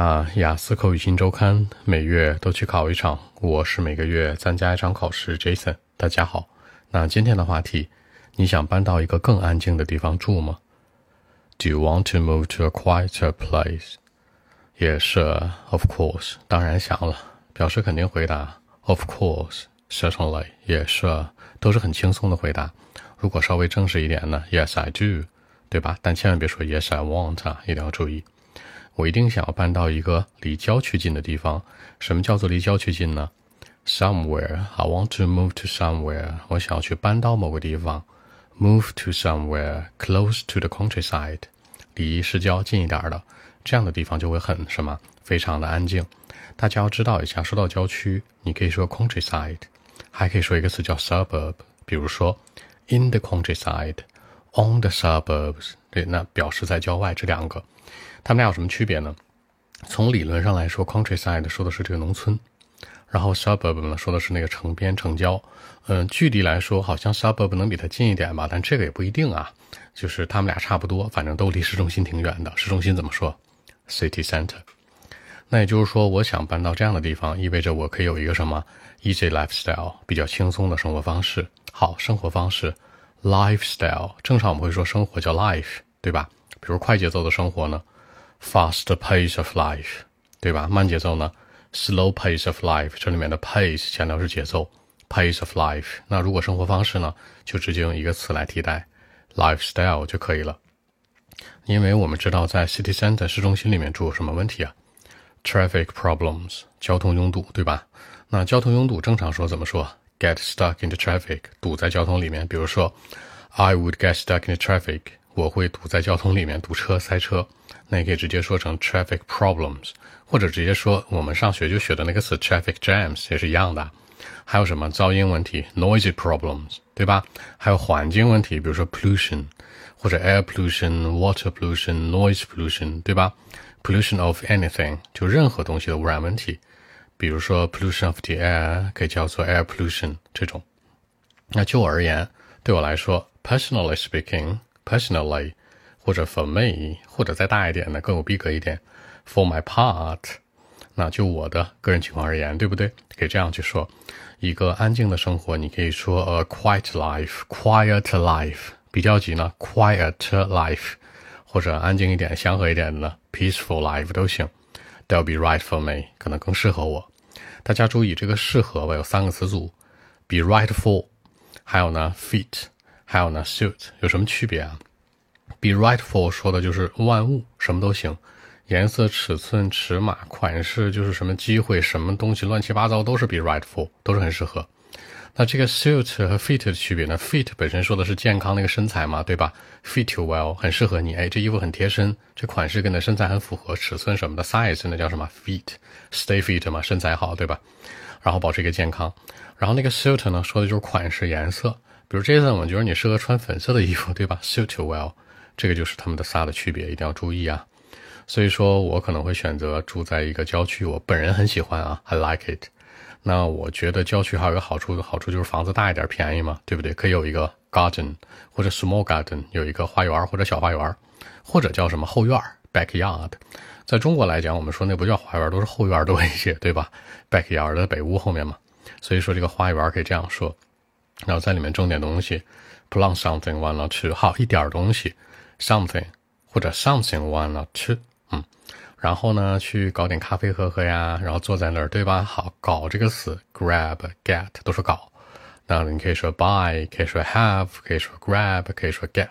啊，雅思口语新周刊每月都去考一场，我是每个月参加一场考试。Jason，大家好。那今天的话题，你想搬到一个更安静的地方住吗？Do you want to move to a quieter place？也是，Of course，当然想了，表示肯定回答。Of course，certainly，也是，都是很轻松的回答。如果稍微正式一点呢？Yes，I do，对吧？但千万别说 Yes，I want 啊，一定要注意。我一定想要搬到一个离郊区近的地方。什么叫做离郊区近呢？Somewhere I want to move to somewhere。我想要去搬到某个地方。Move to somewhere close to the countryside，离市郊近一点的，这样的地方就会很什么，非常的安静。大家要知道一下，说到郊区，你可以说 countryside，还可以说一个词叫 suburb。比如说 in the on the suburbs，对，那表示在郊外这两个。他们俩有什么区别呢？从理论上来说，countryside 说的是这个农村，然后 suburb 呢说的是那个城边城郊。嗯，距离来说，好像 suburb 能比它近一点吧，但这个也不一定啊。就是他们俩差不多，反正都离市中心挺远的。市中心怎么说？city center。那也就是说，我想搬到这样的地方，意味着我可以有一个什么 easy lifestyle，比较轻松的生活方式。好，生活方式 lifestyle，正常我们会说生活叫 life，对吧？比如快节奏的生活呢？Fast pace of life，对吧？慢节奏呢？Slow pace of life，这里面的 pace 强调是节奏，pace of life。那如果生活方式呢，就直接用一个词来替代，lifestyle 就可以了。因为我们知道，在 city center 市中心里面住有什么问题啊？Traffic problems，交通拥堵，对吧？那交通拥堵正常说怎么说？Get stuck in the traffic，堵在交通里面。比如说，I would get stuck in the traffic，我会堵在交通里面，堵车塞车。那也可以直接说成 traffic problems，或者直接说我们上学就学的那个词 traffic jams 也是一样的。还有什么噪音问题 noisy problems，对吧？还有环境问题，比如说 pollution，或者 air pollution，water pollution，noise pollution，对吧？pollution of anything 就任何东西的污染问题，比如说 pollution of the air 可以叫做 air pollution 这种。那就我而言，对我来说，personally speaking，personally。或者 for me，或者再大一点的更有逼格一点，for my part，那就我的个人情况而言，对不对？可以这样去说，一个安静的生活，你可以说 a quiet life，quiet life，比较级呢，quiet life，或者安静一点、祥和一点的，peaceful life 都行。They'll be right for me，可能更适合我。大家注意，这个适合吧有三个词组，be right for，还有呢 fit，还有呢 suit，有什么区别啊？Be right for 说的就是万物，什么都行，颜色、尺寸、尺码、款式，就是什么机会、什么东西，乱七八糟都是 be right for，都是很适合。那这个 suit 和 fit 的区别呢？Fit 本身说的是健康那个身材嘛，对吧？Fit you well，很适合你。哎，这衣服很贴身，这款式跟你的身材很符合，尺寸什么的，size 那叫什么？Fit，stay fit 嘛，身材好，对吧？然后保持一个健康。然后那个 suit 呢，说的就是款式、颜色。比如 Jason，我觉得你适合穿粉色的衣服，对吧？Suit you well。这个就是他们的仨的区别，一定要注意啊。所以说我可能会选择住在一个郊区，我本人很喜欢啊，I like it。那我觉得郊区还有一个好处，好处就是房子大一点，便宜嘛，对不对？可以有一个 garden 或者 small garden，有一个花园或者小花园，或者叫什么后院 backyard。在中国来讲，我们说那不叫花园，都是后院多一些，对吧？backyard 的北屋后面嘛。所以说这个花园可以这样说，然后在里面种点东西，plant something one or two，好一点东西。something 或者 somethingonenoto 嗯，然后呢，去搞点咖啡喝喝呀，然后坐在那儿，对吧？好，搞这个词，grab、get 都是搞。那你可以说 buy，可以说 have，可以说 grab，可以说 get，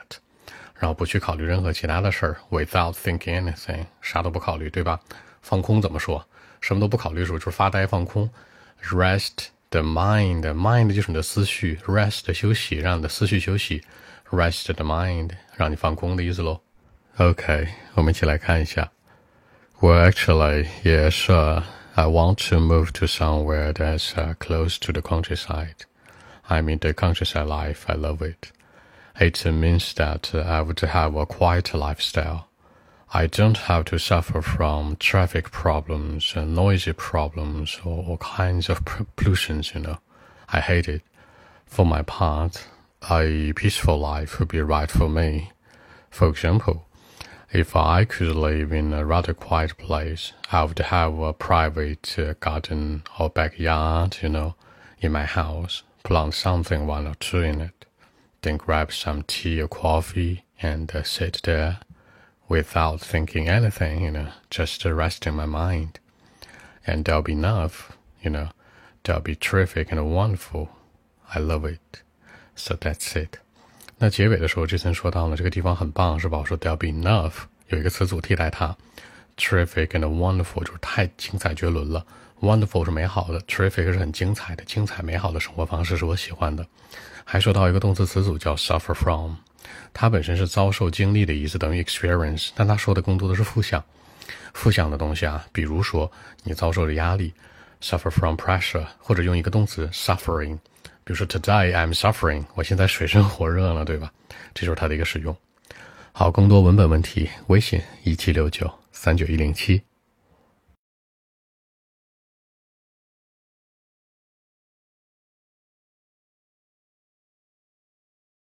然后不去考虑任何其他的事儿，without thinking anything，啥都不考虑，对吧？放空怎么说？什么都不考虑的时候就是发呆放空。rest the mind，mind 就是你的思绪，rest 休息，让你的思绪休息。Rest the mind，让你放空的意思喽。OK，我们一起来看一下。Well, actually, yes, uh, I want to move to somewhere that's uh, close to the countryside. I mean, the countryside life, I love it. It means that I would have a quiet lifestyle. I don't have to suffer from traffic problems and noisy problems or all kinds of pollutions, you know. I hate it. For my part, a peaceful life would be right for me. For example, If I could live in a rather quiet place, I would have a private uh, garden or backyard, you know, in my house, plant something one or two in it, then grab some tea or coffee and uh, sit there without thinking anything, you know, just resting my mind. And that'll be enough, you know, that'll be terrific and wonderful. I love it. So that's it. 那结尾的时候，这层说到了这个地方很棒，是吧？我说 there'll be enough，有一个词组替代它，terrific and wonderful 就是太精彩绝伦了。Wonderful 是美好的，terrific 是很精彩的，精彩美好的生活方式是我喜欢的。还说到一个动词词组叫 suffer from。它本身是遭受、经历的意思，等于 experience，但他说的更多的是负向、负向的东西啊。比如说，你遭受着压力，suffer from pressure，或者用一个动词 suffering，就是 today I'm suffering，我现在水深火热了，对吧？这就是它的一个使用。好，更多文本问题，微信一七六九三九一零七。